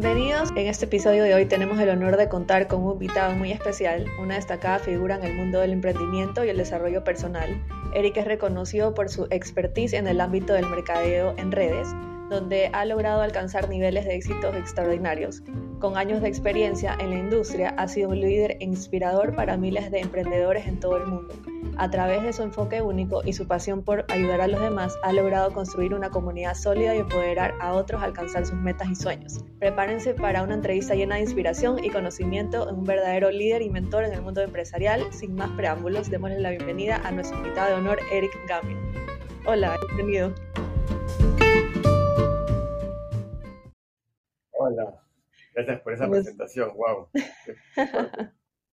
Bienvenidos. En este episodio de hoy tenemos el honor de contar con un invitado muy especial, una destacada figura en el mundo del emprendimiento y el desarrollo personal. Eric es reconocido por su expertise en el ámbito del mercadeo en redes, donde ha logrado alcanzar niveles de éxitos extraordinarios. Con años de experiencia en la industria, ha sido un líder inspirador para miles de emprendedores en todo el mundo. A través de su enfoque único y su pasión por ayudar a los demás, ha logrado construir una comunidad sólida y empoderar a otros a alcanzar sus metas y sueños. Prepárense para una entrevista llena de inspiración y conocimiento en un verdadero líder y mentor en el mundo empresarial. Sin más preámbulos, démosle la bienvenida a nuestro invitado de honor, Eric Gamio. Hola, bienvenido. Hola, gracias por esa presentación, wow.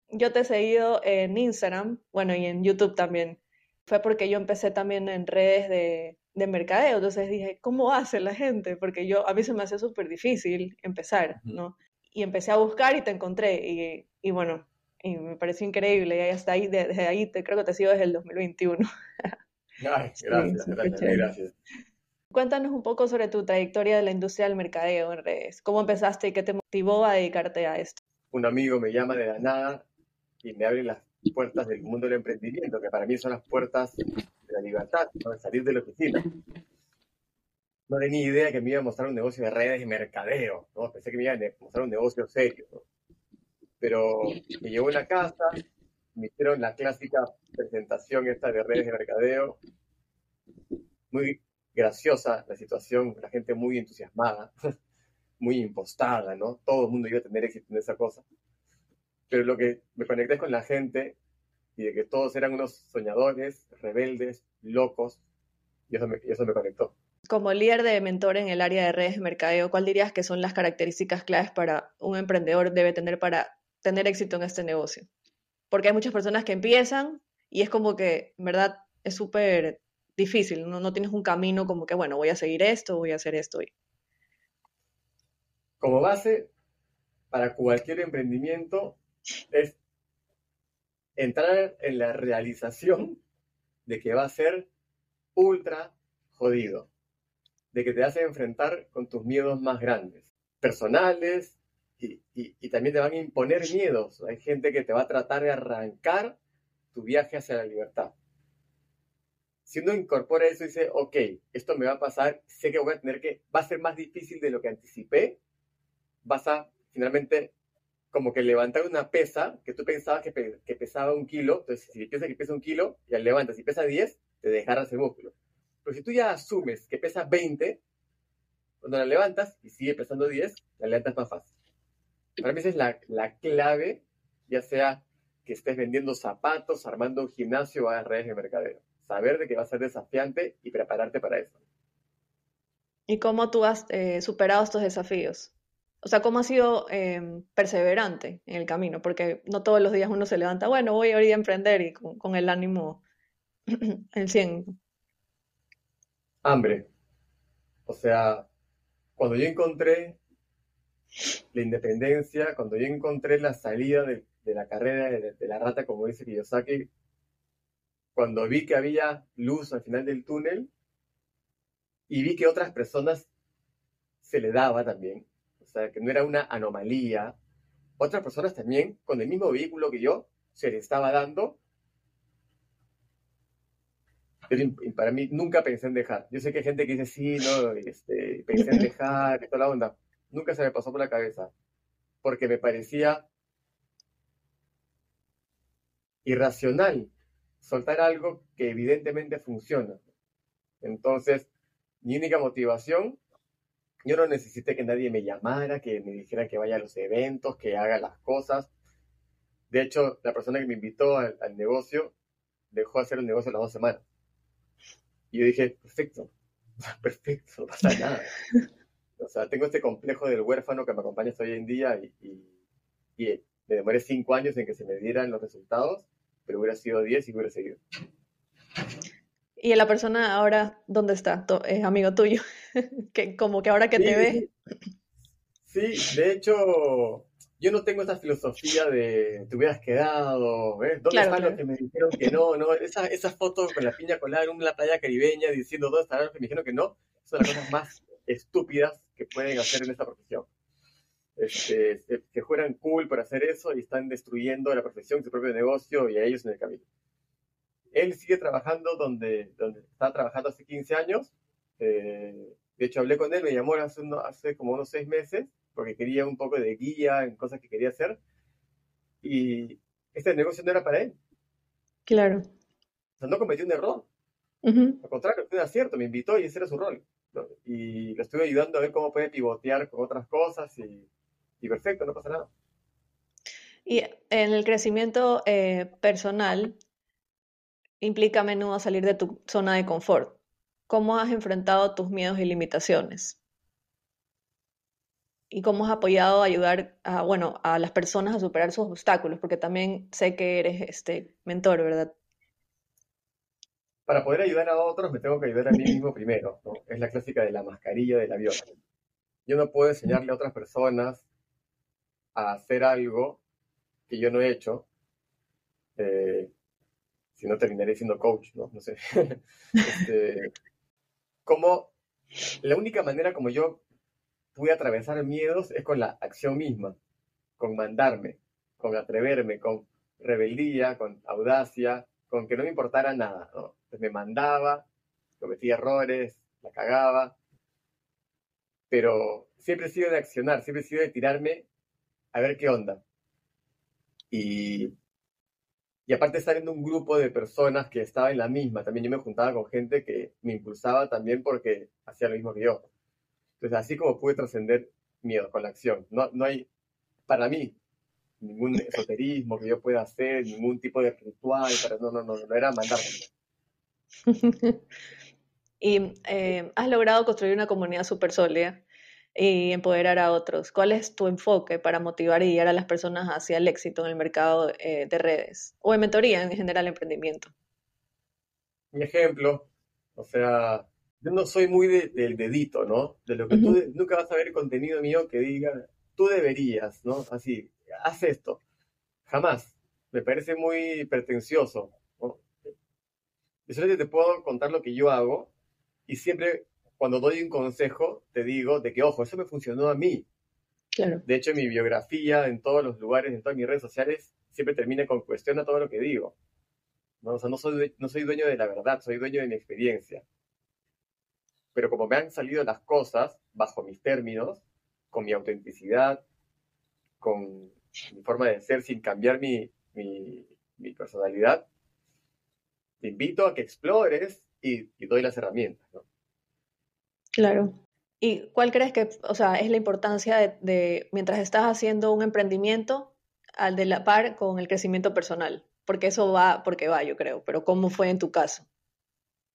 yo te he seguido en Instagram, bueno, y en YouTube también. Fue porque yo empecé también en redes de, de mercadeo, entonces dije, ¿cómo hace la gente? Porque yo, a mí se me hace súper difícil empezar, ¿no? Y empecé a buscar y te encontré, y, y bueno, y me pareció increíble, y hasta ahí, desde ahí te, creo que te sigo desde el 2021. Ay, gracias, gracias, gracias. Cuéntanos un poco sobre tu trayectoria de la industria del mercadeo en redes. ¿Cómo empezaste y qué te motivó a dedicarte a esto? Un amigo me llama de la nada y me abre las puertas del mundo del emprendimiento, que para mí son las puertas de la libertad, de salir de la oficina. No tenía idea que me iba a mostrar un negocio de redes y mercadeo, ¿no? pensé que me iba a mostrar un negocio serio. Pero me llevó a la casa, me hicieron la clásica presentación esta de redes de mercadeo, muy graciosa la situación, la gente muy entusiasmada, muy impostada, ¿no? Todo el mundo iba a tener éxito en esa cosa. Pero lo que me conecté con la gente y de que todos eran unos soñadores, rebeldes, locos, y eso me, y eso me conectó. Como líder de mentor en el área de redes de mercadeo, ¿cuál dirías que son las características claves para un emprendedor debe tener para tener éxito en este negocio? Porque hay muchas personas que empiezan y es como que, en verdad, es súper difícil, no, no tienes un camino como que, bueno, voy a seguir esto, voy a hacer esto. Como base para cualquier emprendimiento es entrar en la realización de que va a ser ultra jodido, de que te vas a enfrentar con tus miedos más grandes, personales, y, y, también te van a imponer miedos. Hay gente que te va a tratar de arrancar tu viaje hacia la libertad si uno incorpora eso y dice, ok, esto me va a pasar, sé que voy a tener que, va a ser más difícil de lo que anticipé, vas a finalmente como que levantar una pesa que tú pensabas que, pesaba un kilo, entonces si piensas que pesa un kilo y al levantas y pesa 10, te dejarás el músculo. Pero si tú ya asumes que pesa 20, cuando la levantas y sigue pesando 10, la levantas más fácil. Para mí esa es la, la clave, ya sea que estés vendiendo zapatos, armando un gimnasio o a redes de mercadeo saber de que va a ser desafiante y prepararte para eso. ¿Y cómo tú has eh, superado estos desafíos? O sea, ¿cómo has sido em, perseverante en el camino? Porque no todos los días uno se levanta, bueno, voy a ir a emprender y con, el ánimo en 100. Hambre. O sea, cuando yo encontré la independencia, cuando yo encontré la salida de, la carrera de, de, la rata, como dice Kiyosaki, cuando vi que había luz al final del túnel y vi que otras personas se le daba también, o sea, que no era una anomalía, otras personas también con el mismo vehículo que yo se le estaba dando. Pero para mí nunca pensé en dejar. Yo sé que hay gente que dice, sí, no, este, pensé en dejar y toda la onda. Nunca se me pasó por la cabeza. Porque me parecía irracional soltar algo que evidentemente funciona. Entonces, mi única motivación, yo no necesité que nadie me llamara, que me dijera que vaya a los eventos, que haga las cosas. De hecho, la persona que me invitó al, negocio dejó de hacer el negocio las dos semanas. Y yo dije, perfecto, perfecto, no pasa nada. O sea, tengo este complejo del huérfano que me acompaña hasta hoy en día y, y, y me demoré cinco años en que se me dieran los resultados pero hubiera sido 10 y hubiera seguido. ¿Y la persona ahora dónde está? Es amigo tuyo, que como que ahora que te ve. Sí, de hecho, yo no tengo esa filosofía de te hubieras quedado, ¿ves? ¿Dónde están los que me dijeron que no? no Esas esa fotos con la piña colada en una playa caribeña diciendo dónde están los que me dijeron que no, son las cosas más estúpidas que pueden hacer en esta profesión. Este, se, juegan cool por hacer eso y están destruyendo la profesión, su propio negocio y a ellos en el camino. Él sigue trabajando donde, donde está trabajando hace 15 años. Eh, de hecho, hablé con él, me llamó hace, hace como unos seis meses porque quería un poco de guía en cosas que quería hacer. Y este negocio no era para él. Claro. O sea, no cometió un error. Al contrario, fue un acierto, me invitó y ese era su rol. Y lo estuve ayudando a ver cómo puede pivotear con otras cosas y, perfecto, no pasa nada. Y en el crecimiento eh, personal implica a menudo salir de tu zona de confort. ¿Cómo has enfrentado tus miedos y limitaciones? ¿Y cómo has apoyado a ayudar a, bueno, a las personas a superar sus obstáculos? Porque también sé que eres este mentor, ¿verdad? para poder ayudar a otros me tengo que ayudar a mí mismo primero, ¿no? Es la clásica de la mascarilla del avión. Yo no puedo enseñarle a otras personas a hacer algo que yo no he hecho, eh, si no terminaré siendo coach, ¿no? No sé. Este, como la única manera como yo pude atravesar miedos es con la acción misma, con mandarme, con atreverme, con rebeldía, con audacia, con que no me importara nada, ¿no? me mandaba, cometía errores, la cagaba, pero siempre he sido de accionar, siempre he sido de tirarme a ver qué onda. Y, y aparte estar en un grupo de personas que estaba en la misma, también yo me juntaba con gente que me impulsaba también porque hacía lo mismo que yo. Entonces, así como pude trascender miedo con la acción. No, no hay, para mí, ningún esoterismo que yo pueda hacer, ningún tipo de ritual, para, no, no, no, no era mandarme. y eh, has logrado construir una comunidad súper sólida y empoderar a otros. ¿Cuál es tu enfoque para motivar y guiar a las personas hacia el éxito en el mercado eh, de redes o en mentoría en general emprendimiento? Mi ejemplo, o sea, yo no soy muy del dedito, ¿no? De lo que tú nunca vas a ver contenido mío que diga, tú deberías, ¿no? Así, haz esto. Jamás. Me parece muy pretencioso. Yo solamente te puedo contar lo que yo hago y siempre cuando doy un consejo te digo de que, ojo, eso me funcionó a mí. Claro. De hecho, mi biografía en todos los lugares, en todas mis redes sociales, siempre termina con cuestiona todo lo que digo. ¿no? O sea, no soy, no soy dueño de la verdad, soy dueño de mi experiencia. Pero como me han salido las cosas bajo mis términos, con mi autenticidad, con mi forma de ser sin cambiar mi, mi, mi personalidad, te invito a que explores y, doy las herramientas, ¿no? Claro. ¿Y cuál crees que, o sea, es la importancia de, mientras estás haciendo un emprendimiento, al de la par con el crecimiento personal? Porque eso va, porque va, yo creo, pero ¿cómo fue en tu caso?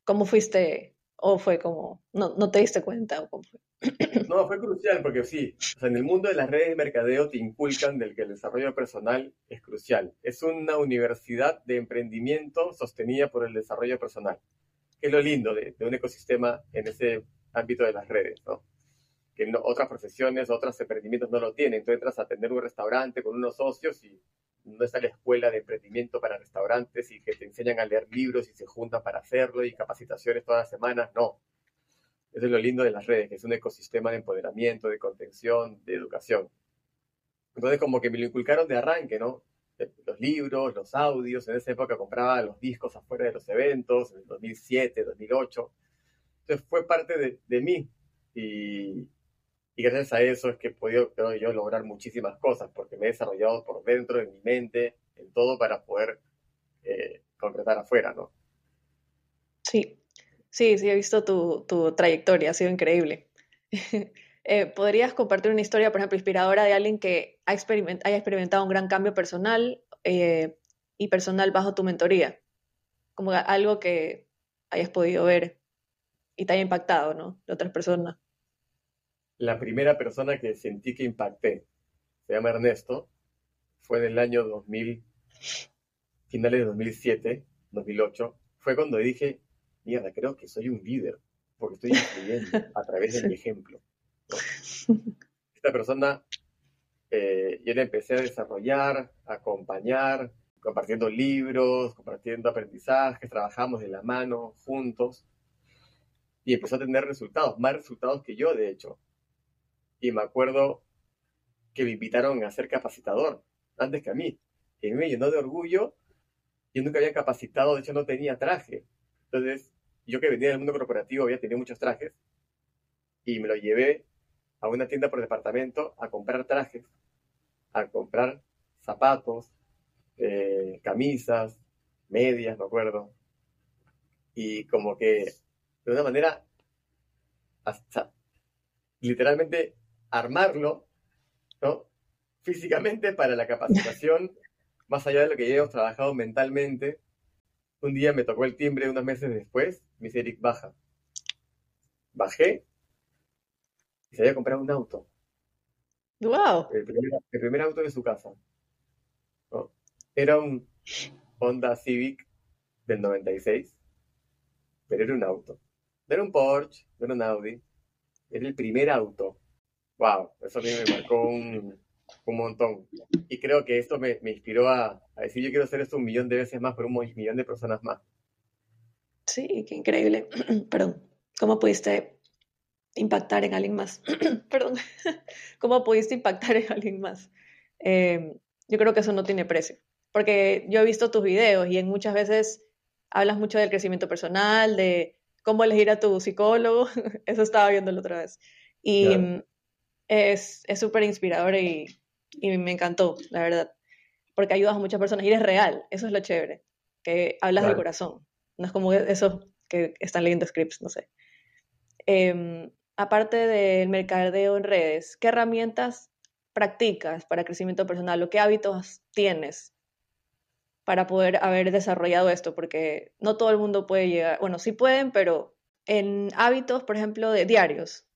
¿Cómo fuiste, o fue como, no, no te diste cuenta? O cómo fue? No, fue crucial porque sí, o sea, en el mundo de las redes de mercadeo te inculcan del que el desarrollo personal es crucial. Es una universidad de emprendimiento sostenida por el desarrollo personal. Que es lo lindo de, un ecosistema en ese ámbito de las redes, ¿no? Que otras profesiones, otros emprendimientos no lo tienen. Tú entras a atender un restaurante con unos socios y no está la escuela de emprendimiento para restaurantes y que te enseñan a leer libros y se juntan para hacerlo y capacitaciones todas las semanas. No eso es lo lindo de las redes, que es un ecosistema de empoderamiento, de contención, de educación. Entonces, como que me lo inculcaron de arranque, ¿no? Los libros, los audios. En esa época compraba los discos afuera de los eventos, en el 2007, 2008. Entonces, fue parte de, de mí. Y, y, gracias a eso es que he podido, creo yo, lograr muchísimas cosas, porque me he desarrollado por dentro, en mi mente, en todo, para poder eh, concretar afuera, ¿no? Sí, Sí, sí, he visto tu, tu trayectoria, ha sido increíble. Eh, ¿Podrías compartir una historia, por ejemplo, inspiradora de alguien que ha haya experimentado un gran cambio personal eh, y personal bajo tu mentoría? Como algo que hayas podido ver y te haya impactado, ¿no? De otras personas. La primera persona que sentí que impacté, se llama Ernesto, fue en el año 2000, finales de 2007, 2008. Fue cuando dije, mierda, creo que soy un líder, porque estoy influyendo a través de mi ejemplo. Esta persona, eh, yo la empecé a desarrollar, a acompañar, compartiendo libros, compartiendo aprendizajes, trabajamos de la mano, juntos, y empezó a tener resultados, más resultados que yo, de hecho. Y me acuerdo que me invitaron a ser capacitador, antes que a mí. Y me llenó de orgullo. Yo nunca había capacitado, de hecho no tenía traje. Entonces, yo que venía del mundo corporativo había tenido muchos trajes y me lo llevé a una tienda por departamento a comprar trajes, a comprar zapatos, eh, camisas, medias, me acuerdo. Y como que de una manera hasta literalmente armarlo, ¿no? Físicamente para la capacitación, más allá de lo que ya hemos trabajado mentalmente. Un día me tocó el timbre unos meses después, me dice Eric, baja. Bajé y se había comprado un auto. ¡Wow! El primer, auto de su casa. Era un Honda Civic del 96, pero era un auto. No era un Porsche, no era un Audi, era el primer auto. ¡Wow! Eso a mí me marcó un, montón. Y creo que esto me, inspiró a, a, decir, yo quiero hacer esto un millón de veces más por un millón de personas más. Sí, qué increíble. Perdón. ¿Cómo pudiste impactar en alguien más. Perdón, ¿cómo pudiste impactar en alguien más? Em, yo creo que eso no tiene precio, porque yo he visto tus videos y en muchas veces hablas mucho del crecimiento personal, de cómo elegir a tu psicólogo, eso estaba viendo la otra vez. Y es súper inspirador y, y, me encantó, la verdad, porque ayudas a muchas personas y eres real, eso es lo chévere, que hablas del corazón, no es como eso que están leyendo scripts, no sé. Eh, aparte del mercadeo en redes, ¿qué herramientas practicas para crecimiento personal o qué hábitos tienes para poder haber desarrollado esto? Porque no todo el mundo puede llegar, bueno, sí pueden, pero en hábitos, por ejemplo, de diarios,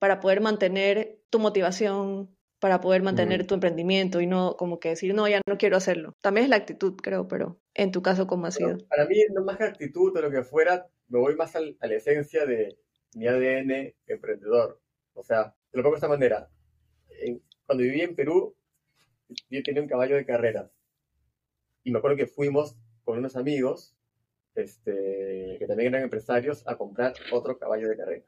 para poder mantener tu motivación, para poder mantener tu emprendimiento y no como que decir, no, ya no quiero hacerlo. También es la actitud, creo, pero en tu caso, ¿cómo ha sido? para mí, no más que actitud o lo que fuera, me voy más a la esencia de mi ADN emprendedor. O sea, te lo pongo de esta manera. cuando viví en Perú, yo tenía un caballo de carrera. Y me acuerdo que fuimos con unos amigos, este, que también eran empresarios, a comprar otro caballo de carrera.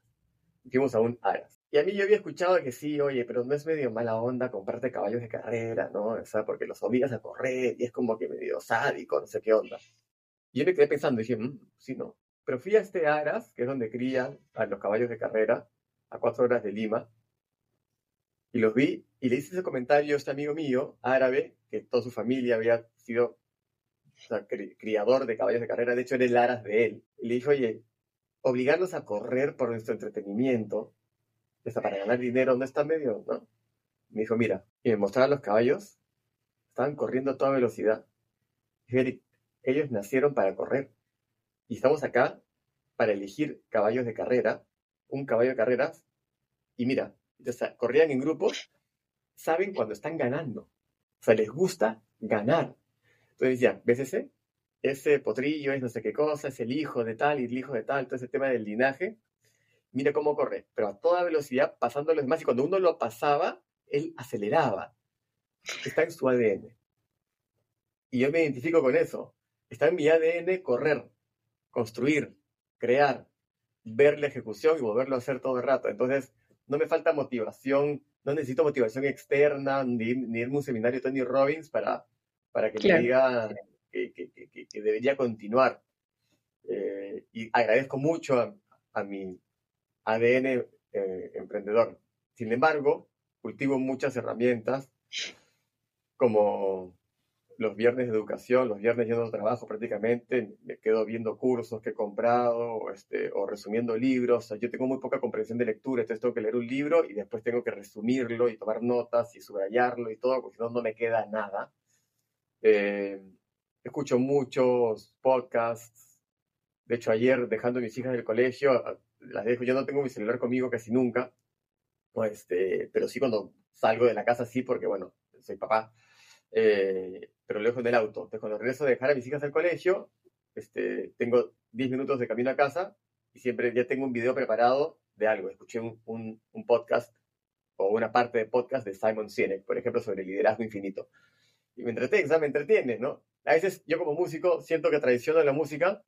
Fuimos a un Aras. Y a mí yo había escuchado que sí, oye, pero no es medio mala onda comprarte caballos de carrera, ¿no? O sea, porque los obligas a correr y es como que medio sádico, no sé qué onda. Y yo me quedé pensando y dije, mmm, sí, no. Pero fui a este Aras, que es donde crían a los caballos de carrera, a cuatro horas de Lima, y los vi y le hice ese comentario a este amigo mío, árabe, que toda su familia había sido criador de caballos de carrera, de hecho era el Aras de él. Y le dije, oye, obligarlos a correr por nuestro entretenimiento, está para ganar dinero, no está medio, ¿no? Me dijo, mira, y me mostraba los caballos, estaban corriendo a toda velocidad. dije, ellos nacieron para correr. Y estamos acá para elegir caballos de carrera, un caballo de carreras, y mira, corrían en grupos, saben cuando están ganando. O sea, les gusta ganar. Entonces decía, ¿ves ese? Ese potrillo es no sé qué cosa, es el hijo de tal y el hijo de tal, todo ese tema del linaje. Mira cómo corre, pero a toda velocidad, pasando a los. Y cuando uno lo pasaba, él aceleraba. Está en su ADN. Y yo me identifico con eso. Está en mi ADN correr construir, crear, ver la ejecución y volverlo a hacer todo el rato. Entonces, no me falta motivación, no necesito motivación externa, ni, ni irme a un seminario Tony Robbins para, para que me diga que, que, que, debería continuar. Eh, y agradezco mucho a, a mi ADN eh, emprendedor. Sin embargo, cultivo muchas herramientas como los viernes de educación, los viernes yendo al trabajo prácticamente, me quedo viendo cursos que he comprado o, este, o resumiendo libros. yo tengo muy poca comprensión de lectura, entonces tengo que leer un libro y después tengo que resumirlo y tomar notas y subrayarlo y todo, porque si no, no me queda nada. Eh, escucho muchos podcasts. De hecho, ayer dejando a mis hijas del colegio, las dejo, yo no tengo mi celular conmigo casi nunca, este, pero sí cuando salgo de la casa sí, porque bueno, soy papá. Eh, pero lo dejo en el auto. Entonces, cuando regreso a dejar a mis hijas al colegio, este, tengo 10 minutos de camino a casa y siempre ya tengo un video preparado de algo. Escuché un, un, podcast o una parte de podcast de Simon Sinek, por ejemplo, sobre el liderazgo infinito. Y me entretiene, me entretiene, ¿no? A veces yo como músico siento que traiciono la música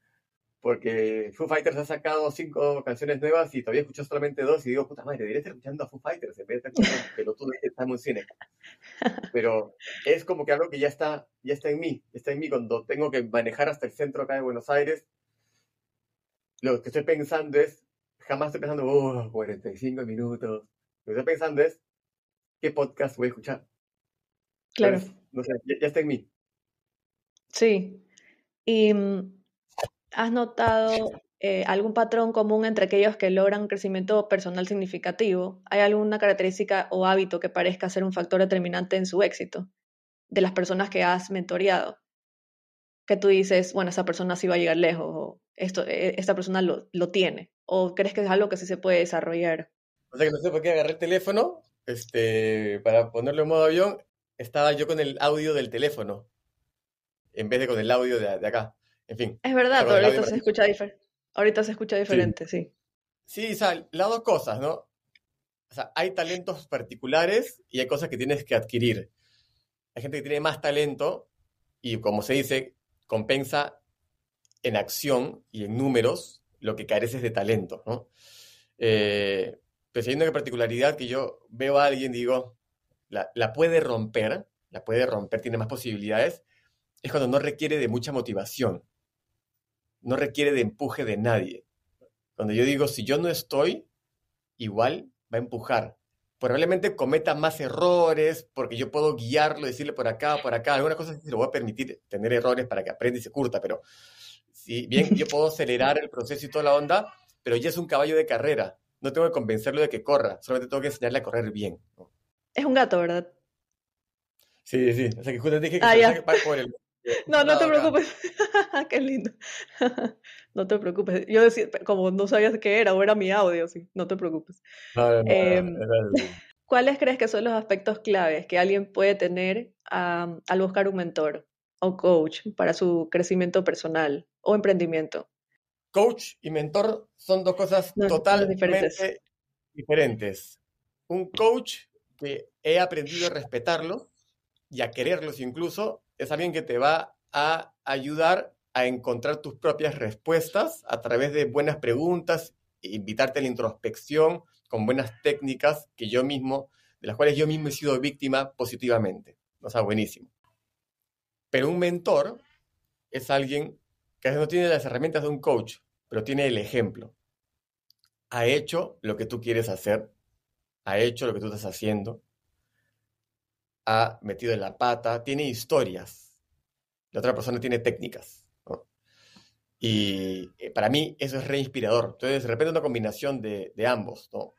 porque Foo Fighters ha sacado cinco canciones nuevas y todavía escucho solamente dos y digo, puta madre, debería estar escuchando a Foo Fighters en vez de estar escuchando pelotudo que está en cine. Pero es como que algo que ya está, ya está en mí, está en mí cuando tengo que manejar hasta el centro acá de Buenos Aires. Lo que estoy pensando es, jamás estoy pensando, oh, 45 minutos. Lo que estoy pensando es, ¿qué podcast voy a escuchar? Claro. No sé, ya, ya está en mí. Sí. Y mm, ¿Has notado eh, algún patrón común entre aquellos que logran un crecimiento personal significativo? ¿Hay alguna característica o hábito que parezca ser un factor determinante en su éxito de las personas que has mentoreado? Que tú dices, bueno, esa persona sí va a llegar lejos, o esto, eh, esta persona lo, lo tiene, o crees que es algo que sí se puede desarrollar. O sea que no sé por qué agarré el teléfono este, para ponerlo en modo avión. Estaba yo con el audio del teléfono en vez de con el audio de, de acá. En fin. Es verdad, pero ahorita se, escucha ahorita se escucha diferente, sí. sí. o sea, las dos cosas, ¿no? O sea, hay talentos particulares y hay cosas que tienes que adquirir. Hay gente que tiene más talento y, como se dice, compensa en acción y en números lo que careces de talento, ¿no? Eh, pues hay una particularidad que yo veo a alguien y digo, la, puede romper, la puede romper, tiene más posibilidades, es cuando no requiere de mucha motivación no requiere de empuje de nadie. Cuando yo digo, si yo no estoy, igual va a empujar. Probablemente cometa más errores porque yo puedo guiarlo, decirle por acá, por acá. Algunas cosas se lo voy a permitir tener errores para que aprenda y se curta, pero si bien yo puedo acelerar el proceso y toda la onda, pero ya es un caballo de carrera. No tengo que convencerlo de que corra, solamente tengo que enseñarle a correr bien. Es un gato, ¿verdad? Sí, sí. O sea que justo dije que, ah, se por el, no, no te preocupes. Qué lindo. no te preocupes. Yo decía, como no sabías qué era o era mi audio, sí, no te preocupes. Em, ¿Cuáles crees que son los aspectos claves que alguien puede tener al buscar un mentor o coach para su crecimiento personal o emprendimiento? Coach y mentor son dos cosas totalmente diferentes. diferentes. Un coach que he aprendido a respetarlo y a quererlos incluso, es alguien que te va a ayudar a encontrar tus propias respuestas a través de buenas preguntas, invitarte a la introspección con buenas técnicas que yo mismo, de las cuales yo mismo he sido víctima positivamente. O sea, buenísimo. Pero un mentor es alguien que no tiene las herramientas de un coach, pero tiene el ejemplo. Ha hecho lo que tú quieres hacer, ha hecho lo que tú estás haciendo, ha metido en la pata, tiene historias. La otra persona tiene técnicas. Y eh, para mí eso es re inspirador. Entonces, de repente una combinación de, ambos, ¿no?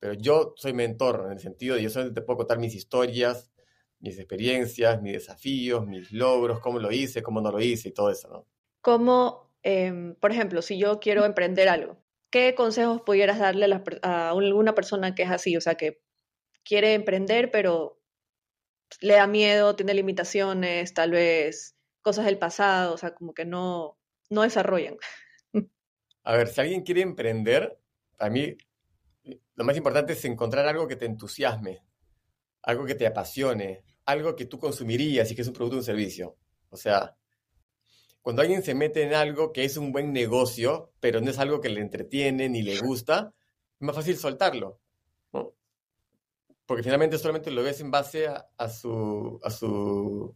Pero yo soy mentor en el sentido de yo solamente te puedo contar mis historias, mis experiencias, mis desafíos, mis logros, cómo lo hice, cómo no lo hice y todo eso, ¿no? Como, em, por ejemplo, si yo quiero emprender algo, ¿qué consejos pudieras darle a, a alguna persona que es así? O sea, que quiere emprender, pero le da miedo, tiene limitaciones, tal vez cosas del pasado, o sea, como que no, no desarrollan. A ver, si alguien quiere emprender, a mí lo más importante es encontrar algo que te entusiasme, algo que te apasione, algo que tú consumirías y que es un producto o un servicio. O sea, cuando alguien se mete en algo que es un buen negocio, pero no es algo que le entretiene ni le gusta, es más fácil soltarlo porque finalmente solamente lo ves en base a, su, a, su,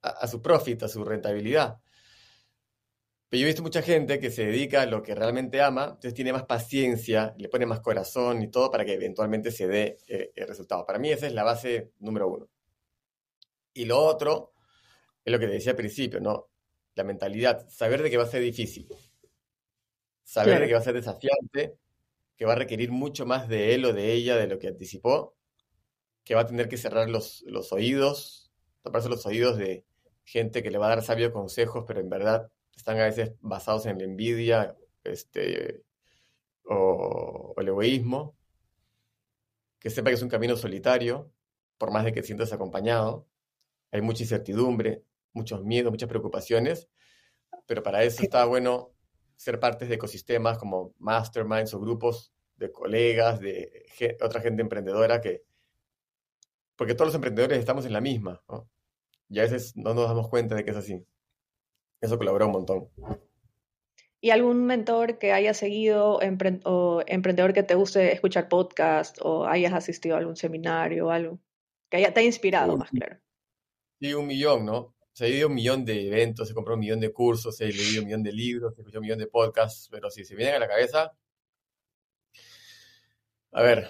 a, su profit, a su rentabilidad. Pero yo he visto mucha gente que se dedica a lo que realmente ama, entonces tiene más paciencia, le pone más corazón y todo para que eventualmente se dé eh, el resultado. Para mí esa es la base número uno. Y lo otro es lo que te decía al principio, ¿no? La mentalidad, saber de que va a ser difícil, saber de que va a ser desafiante que va a requerir mucho más de él o de ella de lo que anticipó, que va a tener que cerrar los, los oídos, taparse los oídos de gente que le va a dar sabios consejos, pero en verdad están a veces basados en la envidia este, o, el egoísmo, que sepa que es un camino solitario, por más de que sientas acompañado, hay mucha incertidumbre, muchos miedos, muchas preocupaciones, pero para eso está bueno ser partes de ecosistemas como masterminds o grupos de colegas, de otra gente emprendedora que... Porque todos los emprendedores estamos en la misma, ¿no? Y a veces no nos damos cuenta de que es así. Eso colabora un montón. ¿Y algún mentor que haya seguido o emprendedor que te guste escuchar podcast o hayas asistido a algún seminario o algo que haya, te haya inspirado más claro? Sí, un millón, ¿no? O sea, a un millón de eventos, he comprado un millón de cursos, he leído un millón de libros, he escuchado un millón de podcasts, pero si se vienen a la cabeza, a ver,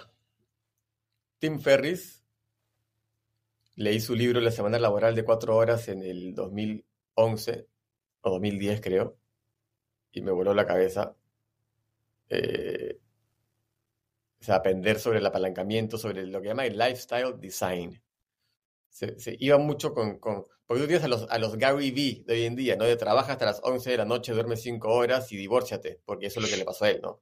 Tim Ferris, leí su libro La semana laboral de cuatro horas en el 2011 o 2010 creo, y me voló la cabeza. Eh, o sea, aprender sobre el apalancamiento, sobre lo que llama el lifestyle design. Se, iba mucho con, con, Porque tú tienes a los, a los Gary Vee de hoy en día, ¿no? De trabaja hasta las 11 de la noche, duerme 5 horas y divórciate, porque eso es lo que le pasó a él, ¿no?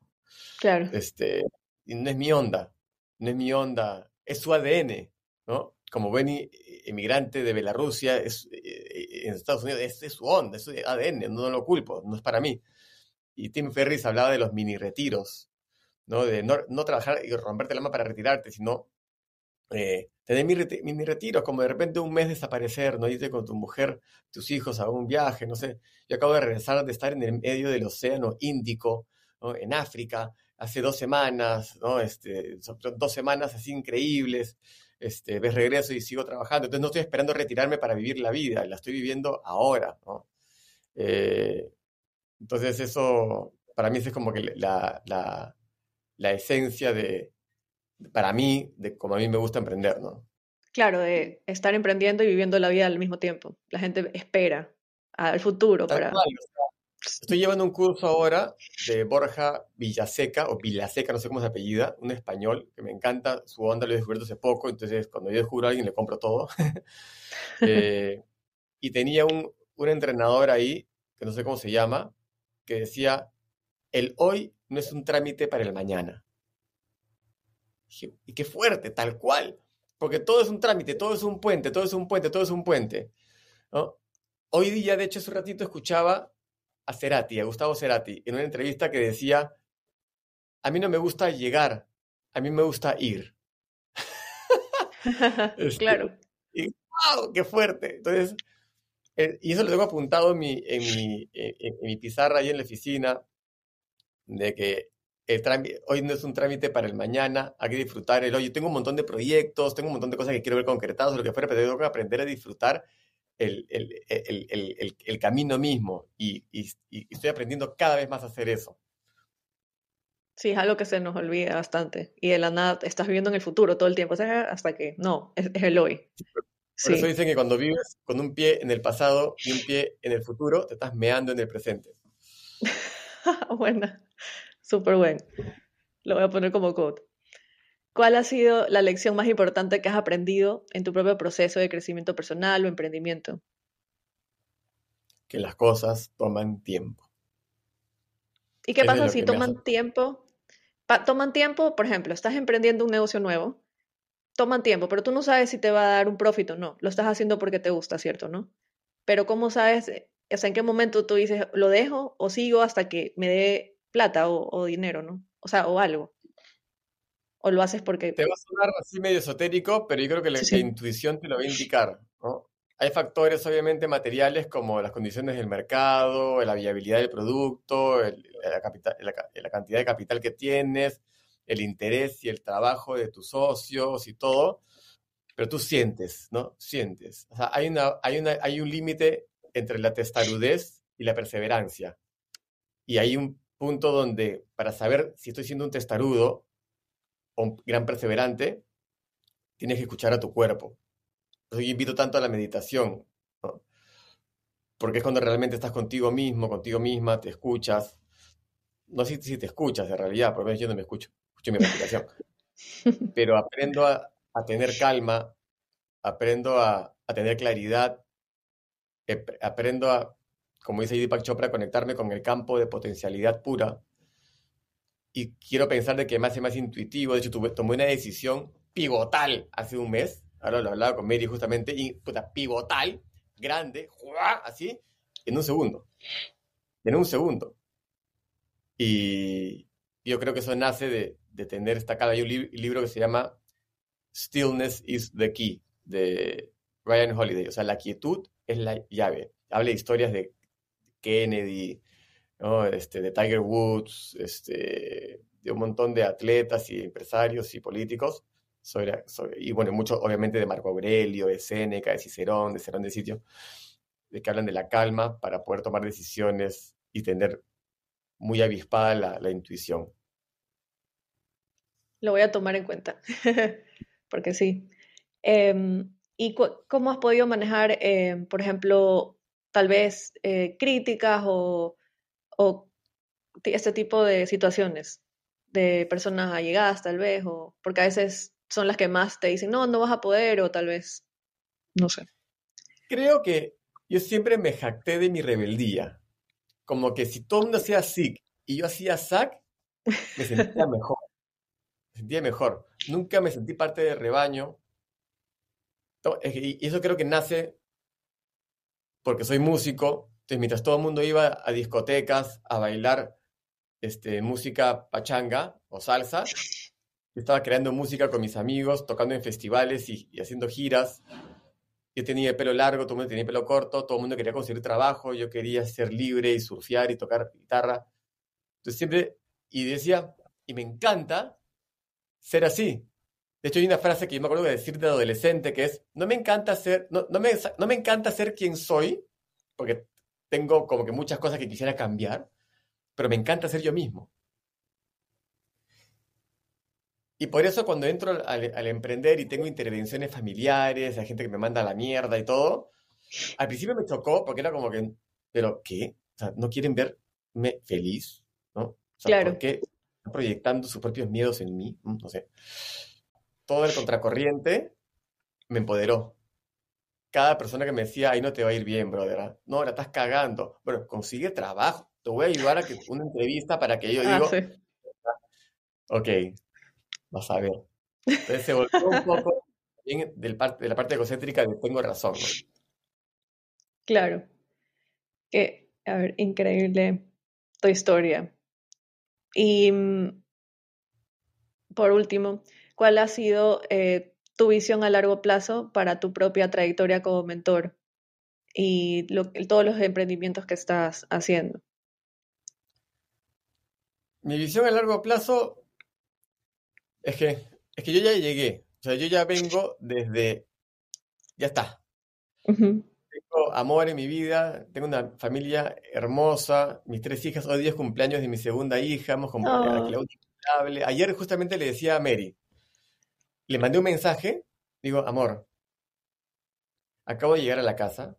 Claro. Este, y no es mi onda, no es mi onda, es su ADN, ¿no? Como buen emigrante de Bielorrusia, es, eh, eh, en Estados Unidos, es, es, su onda, es su ADN, no lo culpo, no es para mí y Tim Ferris hablaba de los mini retiros, ¿no? De no, no trabajar y romperte la alma para retirarte, sino eh, tener mini retiros, como de repente un mes desaparecer, ¿no? Irte con tu mujer, tus hijos a un viaje, no sé. Yo acabo de regresar de estar en el medio del océano Índico. En África, hace dos semanas, ¿no? Este, son dos semanas así increíbles. Este, ves regreso y sigo trabajando. Entonces no estoy esperando retirarme para vivir la vida, la estoy viviendo ahora, ¿no? Eh, entonces eso, para mí, es como que la, la, la esencia de, para mí, de cómo a mí me gusta emprender, ¿no? Claro, de estar emprendiendo y viviendo la vida al mismo tiempo. La gente espera al futuro para... estoy llevando un curso ahora de Borja Villaseca, o Villaseca, no sé cómo se apellida, un español que me encanta, su onda lo he descubierto hace poco, entonces cuando yo descubro a alguien le compro todo. Eh, y tenía un, un entrenador ahí, que no sé cómo se llama, que decía, el hoy no es un trámite para el mañana. Y qué fuerte, tal cual, porque todo es un trámite, todo es un puente, todo es un puente, todo es un puente. Hoy día, de hecho, hace un ratito escuchaba a Cerati, a Gustavo Cerati, en una entrevista que decía, a mí no me gusta llegar, a mí me gusta ir. Este, claro. Y, ¡Wow! ¡Qué fuerte! Entonces, eh, y eso lo tengo apuntado en mi, en mi, en, mi pizarra ahí en la oficina, de que el hoy no es un trámite para el mañana, hay que disfrutar el hoy. Yo tengo un montón de proyectos, tengo un montón de cosas que quiero ver concretados, lo que fuera, pero tengo que aprender a disfrutar el, el, el, el camino mismo y, y, estoy aprendiendo cada vez más a hacer eso. Sí, es algo que se nos olvida bastante. Y de la nada estás viviendo en el futuro todo el tiempo, hasta que no, es, es el hoy. Por eso dicen que cuando vives con un pie en el pasado y un pie en el futuro, te estás meando en el presente. bueno, súper bueno. Lo voy a poner como code. ¿Cuál ha sido la lección más importante que has aprendido en tu propio proceso de crecimiento personal o emprendimiento? Que las cosas toman tiempo. ¿Y qué pasa si toman tiempo? toman tiempo, por ejemplo, estás emprendiendo un negocio nuevo toman tiempo, pero tú no sabes si te va a dar un profit o no. Lo estás haciendo porque te gusta, ¿cierto? ¿No? Pero ¿cómo sabes, o sea, en qué momento tú dices, lo dejo o sigo hasta que me dé plata o, dinero, ¿no? O sea, o algo. O lo haces porque... Te va a sonar así medio esotérico, pero yo creo que la, intuición te lo va a indicar, ¿no? Hay factores obviamente materiales como las condiciones del mercado, la viabilidad del producto, la cantidad de capital que tienes, el interés y el trabajo de tus socios y todo, pero tú sientes, ¿no? Sientes. O sea, hay, una, hay, una, hay un límite entre la testarudez y la perseverancia. Y hay un punto donde, para saber si estoy siendo un testarudo o un gran perseverante, tienes que escuchar a tu cuerpo. yo invito tanto a la meditación, ¿no? porque es cuando realmente estás contigo mismo, contigo misma, te escuchas. No sé si te escuchas en realidad, porque yo no me escucho mi respiración. Pero aprendo a, tener calma, aprendo a, tener claridad, aprendo a, como dice Deepak Chopra, conectarme con el campo de potencialidad pura. Y quiero pensar de que me hace más intuitivo. De hecho, tuve, tomé una decisión pivotal hace un mes. Ahora lo hablaba con Mary justamente. Y puta, pivotal, grande, así, en un segundo. En un segundo. Y yo creo que eso nace de, de tener esta cara. Hay un libro que se llama Stillness is the Key, de Ryan Holiday. O sea, la quietud es la llave. Habla de historias de Kennedy, este, de Tiger Woods, este, de un montón de atletas y empresarios y políticos, y bueno, mucho obviamente de Marco Aurelio, de Séneca, de Cicerón, de Cerón de Sitio, de que hablan de la calma para poder tomar decisiones y tener muy avispada la, la intuición. Lo voy a tomar en cuenta, porque sí. Em, ¿Y cómo has podido manejar, em, por ejemplo, tal vez eh, críticas o, o, este tipo de situaciones de personas allegadas, tal vez, o porque a veces son las que más te dicen, no, no vas a poder, o tal vez, no sé. Creo que yo siempre me jacté de mi rebeldía. Como que si todo el mundo hacía SIC y yo hacía SAC, me sentía mejor. Me sentía mejor. Nunca me sentí parte del rebaño. Y eso creo que nace porque soy músico. Entonces, mientras todo el mundo iba a discotecas a bailar este, música pachanga o salsa, yo estaba creando música con mis amigos, tocando en festivales y haciendo giras yo tenía el pelo largo, todo el mundo tenía el pelo corto, todo el mundo quería conseguir trabajo, yo quería ser libre y surfear y tocar guitarra. Entonces siempre, y decía, y me encanta ser así. De hecho, hay una frase que yo me acuerdo de decir de adolescente que es, no me encanta ser, no, no, me, no me encanta ser quien soy, porque tengo como que muchas cosas que quisiera cambiar, pero me encanta ser yo mismo. Y por eso cuando entro al, emprender y tengo intervenciones familiares, hay gente que me manda a la mierda y todo, al principio me chocó porque era como que, ¿pero qué? O sea, ¿no quieren verme feliz? ¿No? O sea, claro. ¿por qué están proyectando sus propios miedos en mí? Mm, no sé. Todo el contracorriente me empoderó. Cada persona que me decía, ahí no te va a ir bien, brother. ¿ah? No, la estás cagando. Bueno, consigue trabajo. Te voy a ayudar a que una entrevista para que yo ah, digo, ok, vas a ver. Entonces se volvió un poco del parte, de la parte egocéntrica de tengo razón. Claro. Que, a ver, increíble tu historia. Y mm, por último, ¿cuál ha sido eh, tu visión a largo plazo para tu propia trayectoria como mentor y todos los emprendimientos que estás haciendo? Mi visión a largo plazo es que, es que yo ya llegué. O sea, yo ya vengo desde. Ya está. Tengo amor en mi vida, tengo una familia hermosa, mis tres hijas, hoy día es cumpleaños de mi segunda hija, hemos comprado oh. Ayer justamente le decía a Mary, le mandé un mensaje, digo, amor, acabo de llegar a la casa,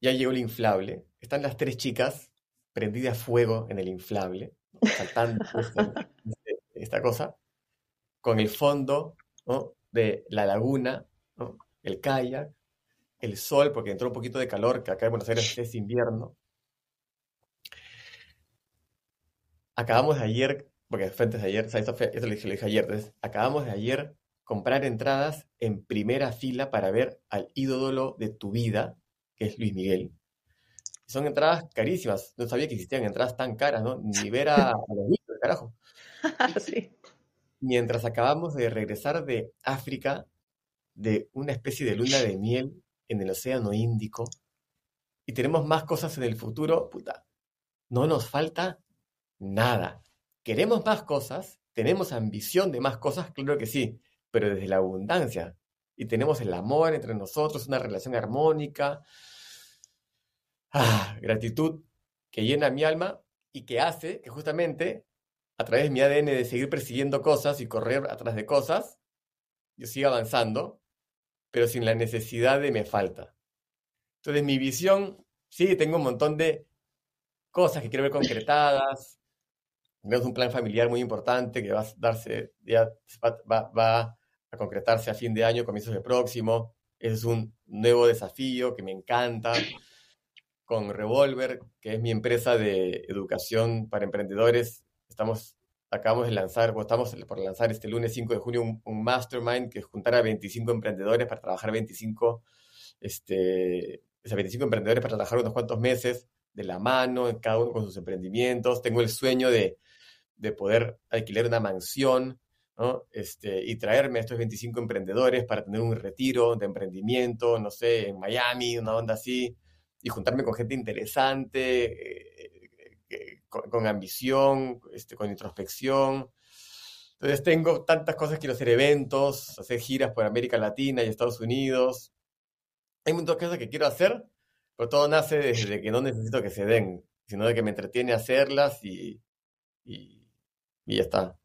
ya llegó el inflable, están las tres chicas prendidas a fuego en el inflable, saltando esta cosa con el fondo de la laguna, el kayak, el sol, porque entró un poquito de calor, que acá en Buenos Aires es invierno. Acabamos de ayer, porque fue antes de ayer, esto, lo dije, ayer, acabamos de ayer comprar entradas en primera fila para ver al ídolo de tu vida, que es Luis Miguel. Son entradas carísimas. No sabía que existían entradas tan caras, ¿no? Ni ver a, a los niños, carajo. sí mientras acabamos de regresar de África, de una especie de luna de miel en el Océano Índico, y tenemos más cosas en el futuro, puta, no nos falta nada. ¿Queremos más cosas? ¿Tenemos ambición de más cosas? Claro que sí, pero desde la abundancia. Y tenemos el amor entre nosotros, una relación armónica. Ah, gratitud que llena mi alma y que hace que justamente a través de mi ADN de seguir persiguiendo cosas y correr atrás de cosas, yo sigo avanzando, pero sin la necesidad de me falta. Entonces mi visión, sí, tengo un montón de cosas que quiero ver concretadas. Tenemos un plan familiar muy importante que va a darse, ya va, va a concretarse a fin de año, comienzos del próximo. Es un nuevo desafío que me encanta. Con Revolver, que es mi empresa de educación para emprendedores, Estamos, acabamos de lanzar, o estamos por lanzar este lunes 5 de junio un, mastermind que juntará a 25 emprendedores para trabajar 25, este, 25 emprendedores para trabajar unos cuantos meses de la mano, cada uno con sus emprendimientos. Tengo el sueño de, de poder alquilar una mansión este, y traerme a estos 25 emprendedores para tener un retiro de emprendimiento, no sé, en Miami, una onda así, y juntarme con gente interesante, eh, con, ambición, este, con introspección. Entonces tengo tantas cosas, quiero hacer eventos, hacer giras por América Latina y Estados Unidos. Hay muchas cosas que quiero hacer, pero todo nace desde que no necesito que se den, sino de que me entretiene hacerlas y, y, ya está.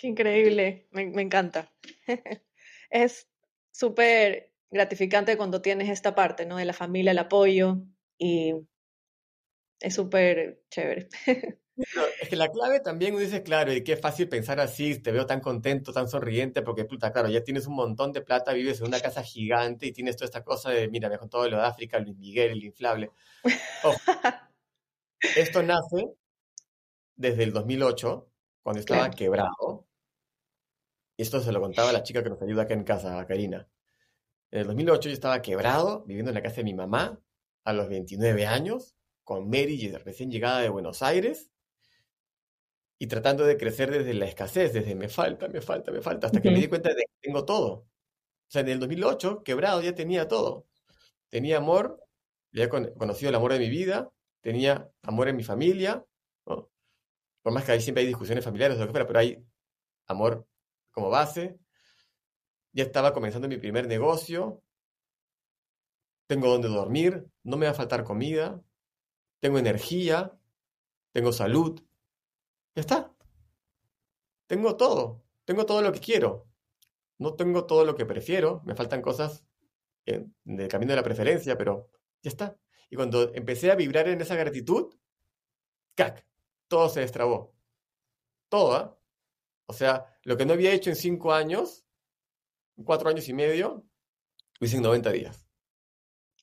Qué increíble, me, me encanta. es súper gratificante cuando tienes esta parte, ¿no? De la familia, el apoyo y es súper chévere. es que la clave también dice, claro, y qué fácil pensar así, te veo tan contento, tan sonriente, porque puta, claro, ya tienes un montón de plata, vives en una casa gigante y tienes toda esta cosa de, mira, me con todo lo de África, Luis Miguel, el inflable. esto nace desde el 2008, cuando estaba quebrado. Y esto se lo contaba la chica que nos ayuda acá en casa, Karina. En el 2008 yo estaba quebrado, viviendo en la casa de mi mamá, a los 29 años, con Mary recién llegada de Buenos Aires, y tratando de crecer desde la escasez, desde me falta, me falta, me falta, hasta que me di cuenta de que tengo todo. O sea, en el 2008, quebrado, ya tenía todo. Tenía amor, ya he conocido el amor de mi vida, tenía amor en mi familia, por más que ahí siempre hay discusiones familiares o lo que fuera, pero hay amor como base. Ya estaba comenzando mi primer negocio, tengo donde dormir, no me va a faltar comida, tengo energía, tengo salud, ya está. Tengo todo. Tengo todo lo que quiero. No tengo todo lo que prefiero. Me faltan cosas en, del camino de la preferencia, pero ya está. Y cuando empecé a vibrar en esa gratitud, ¡cac! Todo se destrabó. Todo, ¿ah? O sea, lo que no había hecho en cinco años, cuatro años y medio, lo hice en 90 días.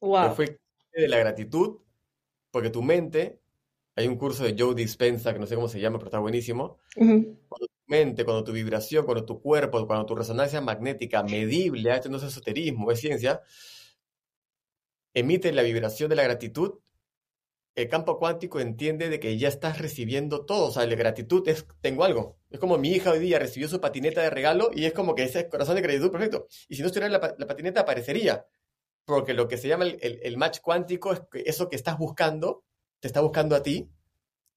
Wow. fue de la gratitud, porque tu mente hay un curso de Joe Dispensa, que no sé cómo se llama, pero está buenísimo. Cuando tu mente, cuando tu vibración, cuando tu cuerpo, cuando tu resonancia magnética medible, esto no es esoterismo, es ciencia, emite la vibración de la gratitud, el campo cuántico entiende de que ya estás recibiendo todo. O sea, la gratitud es, tengo algo. Es como mi hija hoy día recibió su patineta de regalo y es como que ese corazón de gratitud perfecto. Y si no estuviera la, la patineta, aparecería. Porque lo que se llama el, el match cuántico es que eso que estás buscando te está buscando a ti.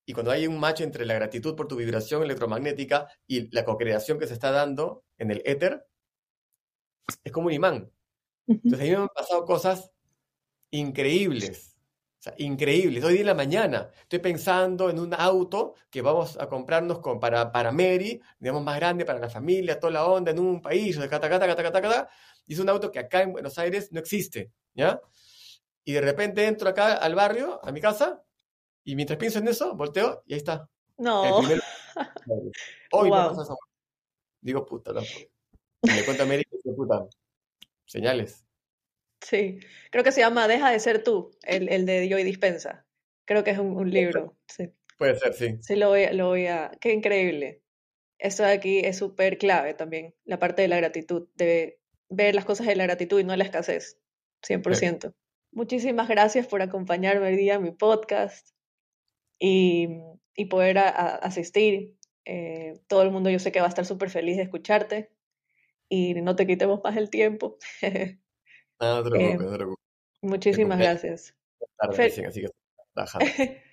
Y cuando hay un match entre la gratitud por tu vibración electromagnética y la co-creación que se está dando en el éter, es como un imán. Entonces a mí me han pasado cosas increíbles. O sea, increíbles. Hoy día en la mañana estoy pensando en un auto que vamos a comprarnos con, para, para Mary, digamos, más grande para la familia, toda la onda, en un país, de cata, cata, cata, cata, cata, y es un auto que acá en Buenos Aires no existe, ¿ya? Y de repente entro acá al barrio, a mi casa, y mientras pienso en eso, volteo y ahí está. No. Hoy wow. me Digo, puta, no. Me cuenta América, puta. Señales. Sí, creo que se llama Deja de ser tú, el, el de Joy Dispensa. Creo que es un, un libro. Sí. Puede ser, sí. Sí, lo voy, lo voy a... Qué increíble. Eso de aquí es súper clave también, la parte de la gratitud, de ver las cosas de la gratitud y no la escasez, 100%. Muchísimas gracias por acompañarme hoy día en mi podcast y, poder asistir. Eh, todo el mundo yo sé que va a estar súper feliz de escucharte y no te quitemos más el tiempo. no, te preocupes, no te preocupes. Muchísimas gracias.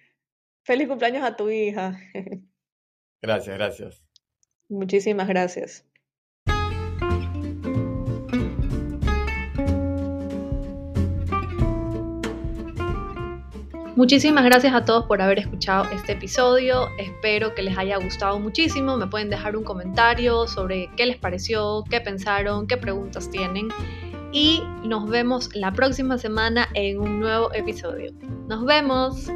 Feliz cumpleaños a tu hija. gracias, gracias. Muchísimas gracias. Muchísimas gracias a todos por haber escuchado este episodio. Espero que les haya gustado muchísimo. Me pueden dejar un comentario sobre qué les pareció, qué pensaron, qué preguntas tienen. Y nos vemos la próxima semana en un nuevo episodio. Nos vemos.